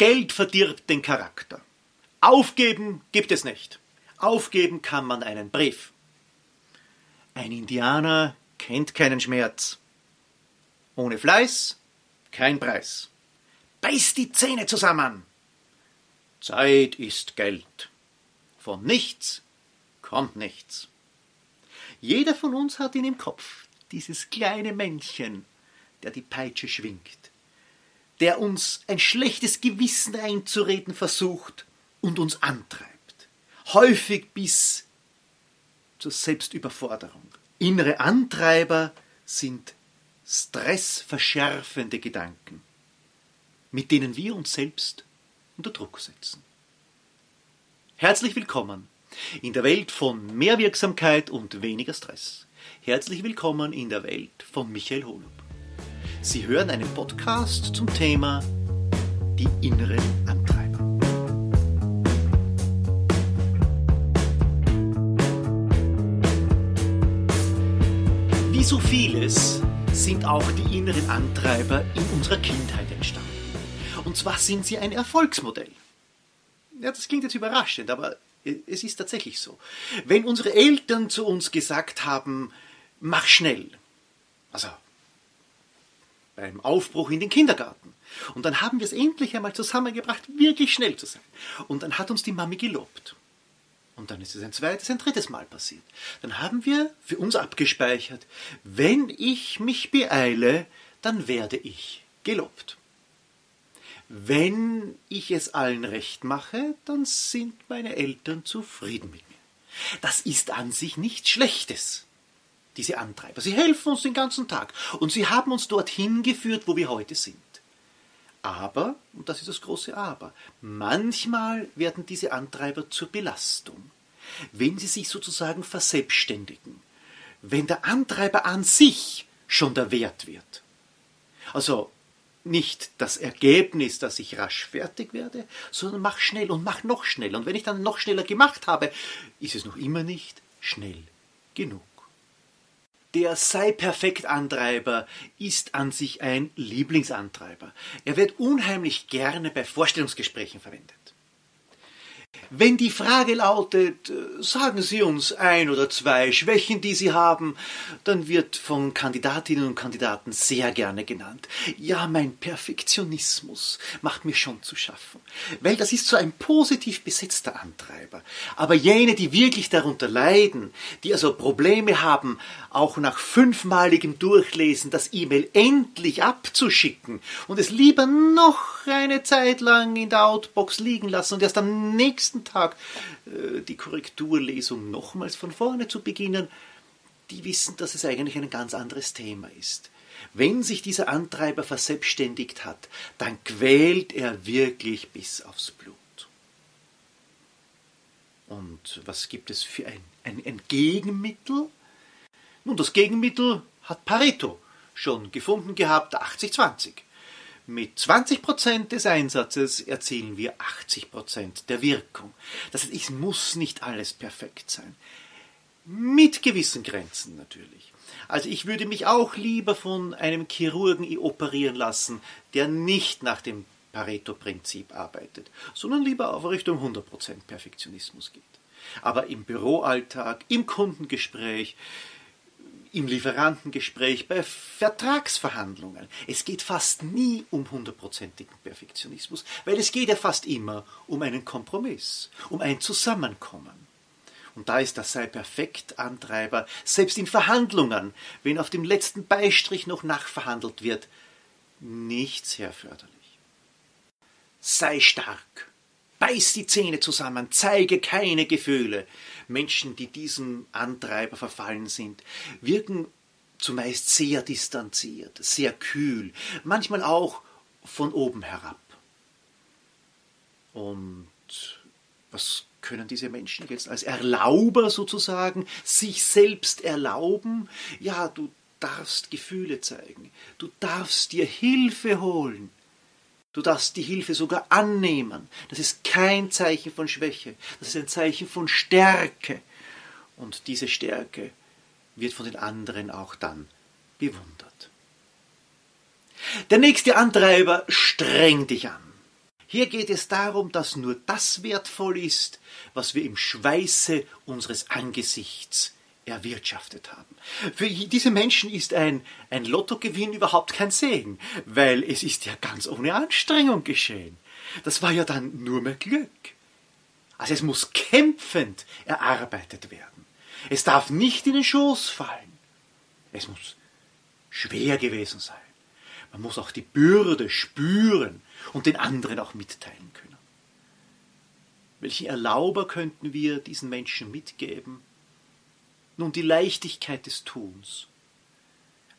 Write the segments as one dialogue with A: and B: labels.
A: Geld verdirbt den Charakter. Aufgeben gibt es nicht. Aufgeben kann man einen Brief. Ein Indianer kennt keinen Schmerz. Ohne Fleiß kein Preis. Beiß die Zähne zusammen. Zeit ist Geld. Von nichts kommt nichts. Jeder von uns hat ihn im Kopf, dieses kleine Männchen, der die Peitsche schwingt, der uns ein schlechtes Gewissen einzureden versucht und uns antreibt, häufig bis zur Selbstüberforderung. Innere Antreiber sind stressverschärfende Gedanken, mit denen wir uns selbst unter Druck setzen. Herzlich willkommen in der Welt von mehr Wirksamkeit und weniger Stress. Herzlich willkommen in der Welt von Michael Holub. Sie hören einen Podcast zum Thema die inneren Antreiber. Wie so vieles sind auch die inneren Antreiber in unserer Kindheit entstanden. Und zwar sind sie ein Erfolgsmodell. Ja, das klingt jetzt überraschend, aber es ist tatsächlich so. Wenn unsere Eltern zu uns gesagt haben, mach schnell, also beim Aufbruch in den Kindergarten, und dann haben wir es endlich einmal zusammengebracht, wirklich schnell zu sein. Und dann hat uns die Mami gelobt. Und dann ist es ein zweites, ein drittes Mal passiert. Dann haben wir für uns abgespeichert, wenn ich mich beeile, dann werde ich gelobt. Wenn ich es allen recht mache, dann sind meine Eltern zufrieden mit mir. Das ist an sich nichts Schlechtes, diese Antreiber. Sie helfen uns den ganzen Tag und sie haben uns dorthin geführt, wo wir heute sind. Aber, und das ist das große Aber, manchmal werden diese Antreiber zur Belastung, wenn sie sich sozusagen verselbstständigen, wenn der Antreiber an sich schon der Wert wird. Also nicht das Ergebnis, dass ich rasch fertig werde, sondern mach schnell und mach noch schneller. Und wenn ich dann noch schneller gemacht habe, ist es noch immer nicht schnell genug. Der sei perfekt Antreiber ist an sich ein Lieblingsantreiber. Er wird unheimlich gerne bei Vorstellungsgesprächen verwendet. Wenn die Frage lautet, äh, sagen Sie uns ein oder zwei Schwächen, die Sie haben, dann wird von Kandidatinnen und Kandidaten sehr gerne genannt. Ja, mein Perfektionismus macht mir schon zu schaffen. Weil das ist so ein positiv besetzter Antreiber. Aber jene, die wirklich darunter leiden, die also Probleme haben, auch nach fünfmaligem Durchlesen das E-Mail endlich abzuschicken und es lieber noch eine Zeit lang in der Outbox liegen lassen und erst am nächsten nächsten Tag äh, die Korrekturlesung nochmals von vorne zu beginnen, die wissen, dass es eigentlich ein ganz anderes Thema ist. Wenn sich dieser Antreiber verselbstständigt hat, dann quält er wirklich bis aufs Blut. Und was gibt es für ein, ein, ein Gegenmittel? Nun, das Gegenmittel hat Pareto schon gefunden gehabt, 80-20. Mit 20% des Einsatzes erzielen wir 80% der Wirkung. Das heißt, es muss nicht alles perfekt sein. Mit gewissen Grenzen natürlich. Also ich würde mich auch lieber von einem Chirurgen operieren lassen, der nicht nach dem Pareto-Prinzip arbeitet, sondern lieber auf Richtung 100% Perfektionismus geht. Aber im Büroalltag, im Kundengespräch, im Lieferantengespräch, bei Vertragsverhandlungen. Es geht fast nie um hundertprozentigen Perfektionismus, weil es geht ja fast immer um einen Kompromiss, um ein Zusammenkommen. Und da ist das sei perfekt Antreiber, selbst in Verhandlungen, wenn auf dem letzten Beistrich noch nachverhandelt wird, nicht sehr förderlich. Sei stark, Beiß die Zähne zusammen, zeige keine Gefühle. Menschen, die diesem Antreiber verfallen sind, wirken zumeist sehr distanziert, sehr kühl, manchmal auch von oben herab. Und was können diese Menschen jetzt als Erlauber sozusagen sich selbst erlauben? Ja, du darfst Gefühle zeigen, du darfst dir Hilfe holen, Du darfst die Hilfe sogar annehmen. Das ist kein Zeichen von Schwäche, das ist ein Zeichen von Stärke. Und diese Stärke wird von den anderen auch dann bewundert. Der nächste Antreiber, streng dich an. Hier geht es darum, dass nur das wertvoll ist, was wir im Schweiße unseres Angesichts erwirtschaftet haben. Für diese Menschen ist ein, ein Lottogewinn überhaupt kein Segen, weil es ist ja ganz ohne Anstrengung geschehen. Das war ja dann nur mehr Glück. Also es muss kämpfend erarbeitet werden. Es darf nicht in den Schoß fallen. Es muss schwer gewesen sein. Man muss auch die Bürde spüren und den anderen auch mitteilen können. Welchen Erlauber könnten wir diesen Menschen mitgeben? Nun die Leichtigkeit des Tuns.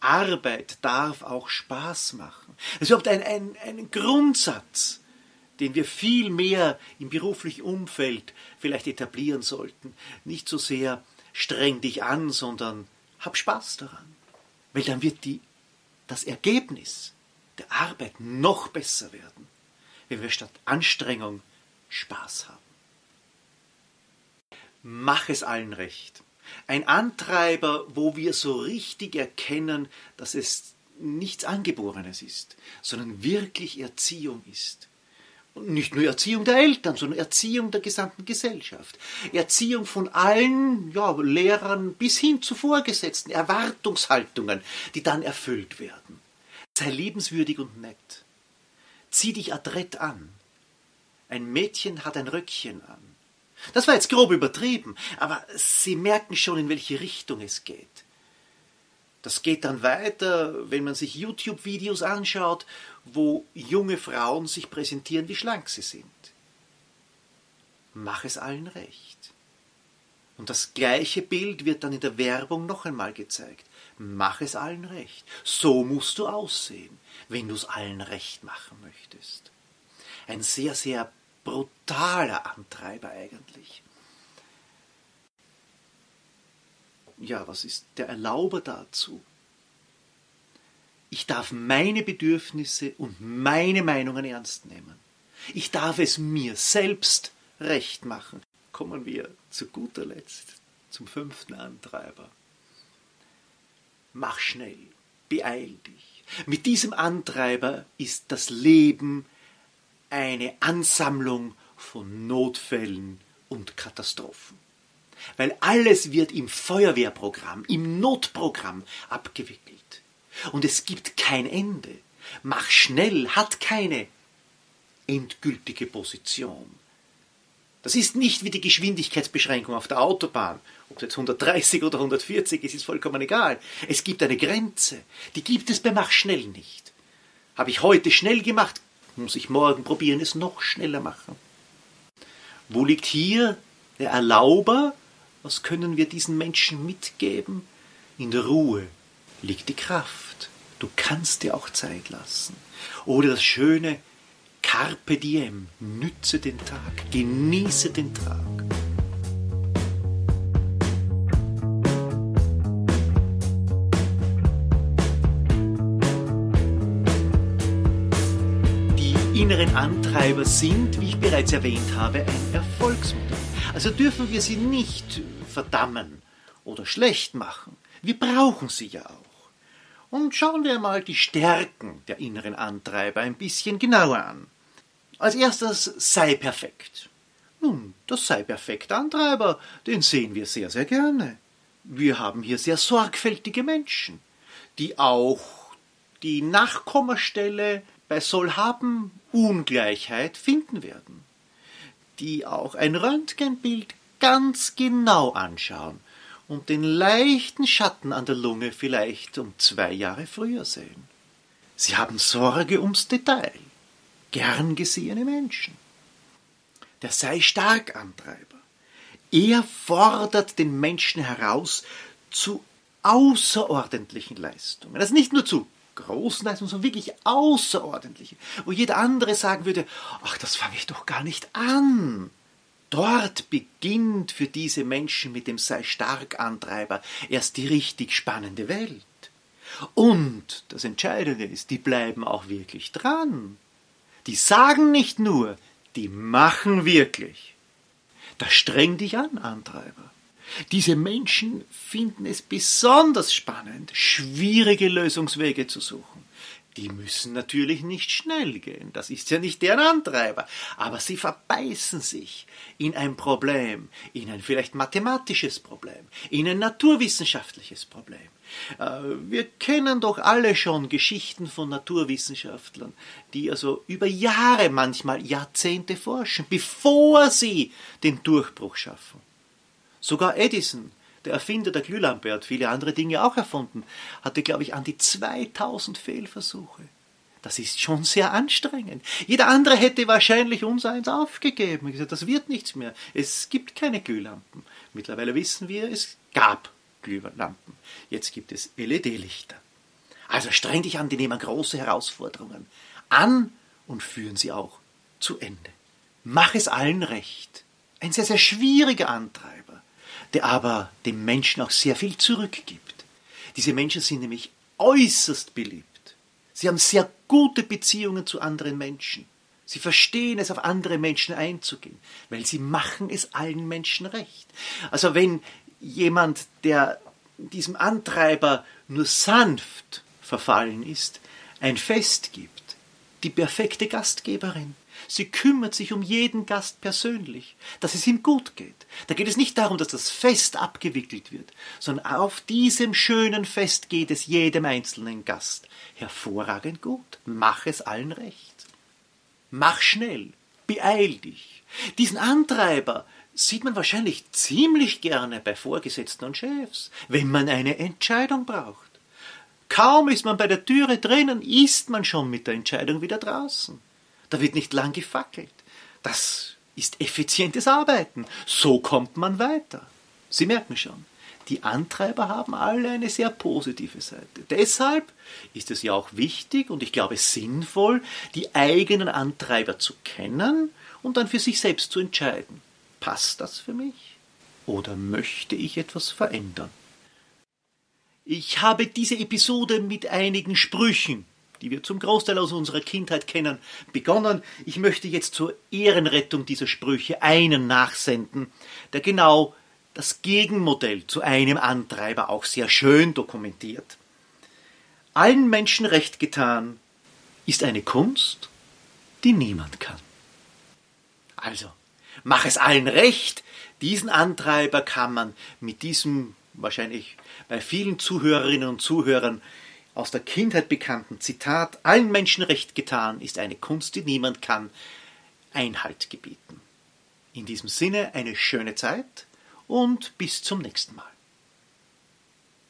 A: Arbeit darf auch Spaß machen. Das ist überhaupt ein, ein, ein Grundsatz, den wir viel mehr im beruflichen Umfeld vielleicht etablieren sollten. Nicht so sehr streng dich an, sondern hab Spaß daran. Weil dann wird die, das Ergebnis der Arbeit noch besser werden, wenn wir statt Anstrengung Spaß haben. Mach es allen recht. Ein Antreiber, wo wir so richtig erkennen, dass es nichts Angeborenes ist, sondern wirklich Erziehung ist. Und nicht nur Erziehung der Eltern, sondern Erziehung der gesamten Gesellschaft. Erziehung von allen ja, Lehrern bis hin zu Vorgesetzten, Erwartungshaltungen, die dann erfüllt werden. Sei liebenswürdig und nett. Zieh dich adrett an. Ein Mädchen hat ein Röckchen an. Das war jetzt grob übertrieben, aber Sie merken schon, in welche Richtung es geht. Das geht dann weiter, wenn man sich YouTube-Videos anschaut, wo junge Frauen sich präsentieren, wie schlank sie sind. Mach es allen recht. Und das gleiche Bild wird dann in der Werbung noch einmal gezeigt. Mach es allen recht. So musst du aussehen, wenn du es allen recht machen möchtest. Ein sehr, sehr brutaler Antreiber eigentlich. Ja, was ist der Erlauber dazu? Ich darf meine Bedürfnisse und meine Meinungen ernst nehmen. Ich darf es mir selbst recht machen. Kommen wir zu guter Letzt zum fünften Antreiber mach schnell, beeil dich. Mit diesem Antreiber ist das Leben eine Ansammlung von Notfällen und Katastrophen. Weil alles wird im Feuerwehrprogramm, im Notprogramm abgewickelt. Und es gibt kein Ende. Mach schnell hat keine endgültige Position. Das ist nicht wie die Geschwindigkeitsbeschränkung auf der Autobahn. Ob es jetzt 130 oder 140 ist, ist vollkommen egal. Es gibt eine Grenze. Die gibt es bei Mach schnell nicht. Habe ich heute schnell gemacht, muss ich morgen probieren, es noch schneller machen. Wo liegt hier der Erlauber? Was können wir diesen Menschen mitgeben? In der Ruhe liegt die Kraft. Du kannst dir auch Zeit lassen. Oder das schöne Carpe diem, nütze den Tag, genieße den Tag. Inneren Antreiber sind, wie ich bereits erwähnt habe, ein Erfolgsmodell. Also dürfen wir sie nicht verdammen oder schlecht machen. Wir brauchen sie ja auch. Und schauen wir mal die Stärken der inneren Antreiber ein bisschen genauer an. Als erstes sei perfekt. Nun, das sei perfekt Antreiber, den sehen wir sehr, sehr gerne. Wir haben hier sehr sorgfältige Menschen, die auch die Nachkommastelle bei soll haben Ungleichheit finden werden, die auch ein Röntgenbild ganz genau anschauen und den leichten Schatten an der Lunge vielleicht um zwei Jahre früher sehen. Sie haben Sorge ums Detail gern gesehene Menschen. Der sei stark Antreiber. Er fordert den Menschen heraus zu außerordentlichen Leistungen. Also nicht nur zu großen Leistungen, sondern wirklich außerordentliche, wo jeder andere sagen würde, ach, das fange ich doch gar nicht an. Dort beginnt für diese Menschen mit dem sei stark Antreiber erst die richtig spannende Welt. Und das Entscheidende ist, die bleiben auch wirklich dran. Die sagen nicht nur, die machen wirklich. Das strengt dich an, Antreiber. Diese Menschen finden es besonders spannend, schwierige Lösungswege zu suchen. Die müssen natürlich nicht schnell gehen, das ist ja nicht deren Antreiber, aber sie verbeißen sich in ein Problem, in ein vielleicht mathematisches Problem, in ein naturwissenschaftliches Problem. Äh, wir kennen doch alle schon Geschichten von Naturwissenschaftlern, die also über Jahre, manchmal Jahrzehnte forschen, bevor sie den Durchbruch schaffen. Sogar Edison der Erfinder der Glühlampe hat viele andere Dinge auch erfunden, hatte, glaube ich, an die 2000 Fehlversuche. Das ist schon sehr anstrengend. Jeder andere hätte wahrscheinlich uns eins aufgegeben. Gesagt, das wird nichts mehr. Es gibt keine Glühlampen. Mittlerweile wissen wir, es gab Glühlampen. Jetzt gibt es LED-Lichter. Also streng dich an, die nehmen große Herausforderungen an und führen sie auch zu Ende. Mach es allen recht. Ein sehr, sehr schwieriger Antreiber der aber dem Menschen auch sehr viel zurückgibt. Diese Menschen sind nämlich äußerst beliebt. Sie haben sehr gute Beziehungen zu anderen Menschen. Sie verstehen es, auf andere Menschen einzugehen, weil sie machen es allen Menschen recht. Also wenn jemand, der diesem Antreiber nur sanft verfallen ist, ein Fest gibt, die perfekte Gastgeberin, Sie kümmert sich um jeden Gast persönlich, dass es ihm gut geht. Da geht es nicht darum, dass das Fest abgewickelt wird, sondern auf diesem schönen Fest geht es jedem einzelnen Gast hervorragend gut. Mach es allen recht. Mach schnell, beeil dich. Diesen Antreiber sieht man wahrscheinlich ziemlich gerne bei Vorgesetzten und Chefs, wenn man eine Entscheidung braucht. Kaum ist man bei der Türe drinnen, ist man schon mit der Entscheidung wieder draußen. Da wird nicht lang gefackelt. Das ist effizientes Arbeiten. So kommt man weiter. Sie merken schon, die Antreiber haben alle eine sehr positive Seite. Deshalb ist es ja auch wichtig und ich glaube sinnvoll, die eigenen Antreiber zu kennen und dann für sich selbst zu entscheiden. Passt das für mich? Oder möchte ich etwas verändern? Ich habe diese Episode mit einigen Sprüchen die wir zum Großteil aus unserer Kindheit kennen, begonnen. Ich möchte jetzt zur Ehrenrettung dieser Sprüche einen nachsenden, der genau das Gegenmodell zu einem Antreiber auch sehr schön dokumentiert. Allen Menschen recht getan ist eine Kunst, die niemand kann. Also, mach es allen recht, diesen Antreiber kann man mit diesem wahrscheinlich bei vielen Zuhörerinnen und Zuhörern aus der Kindheit bekannten Zitat Allen Menschen recht getan ist eine Kunst, die niemand kann, Einhalt gebieten. In diesem Sinne eine schöne Zeit und bis zum nächsten Mal.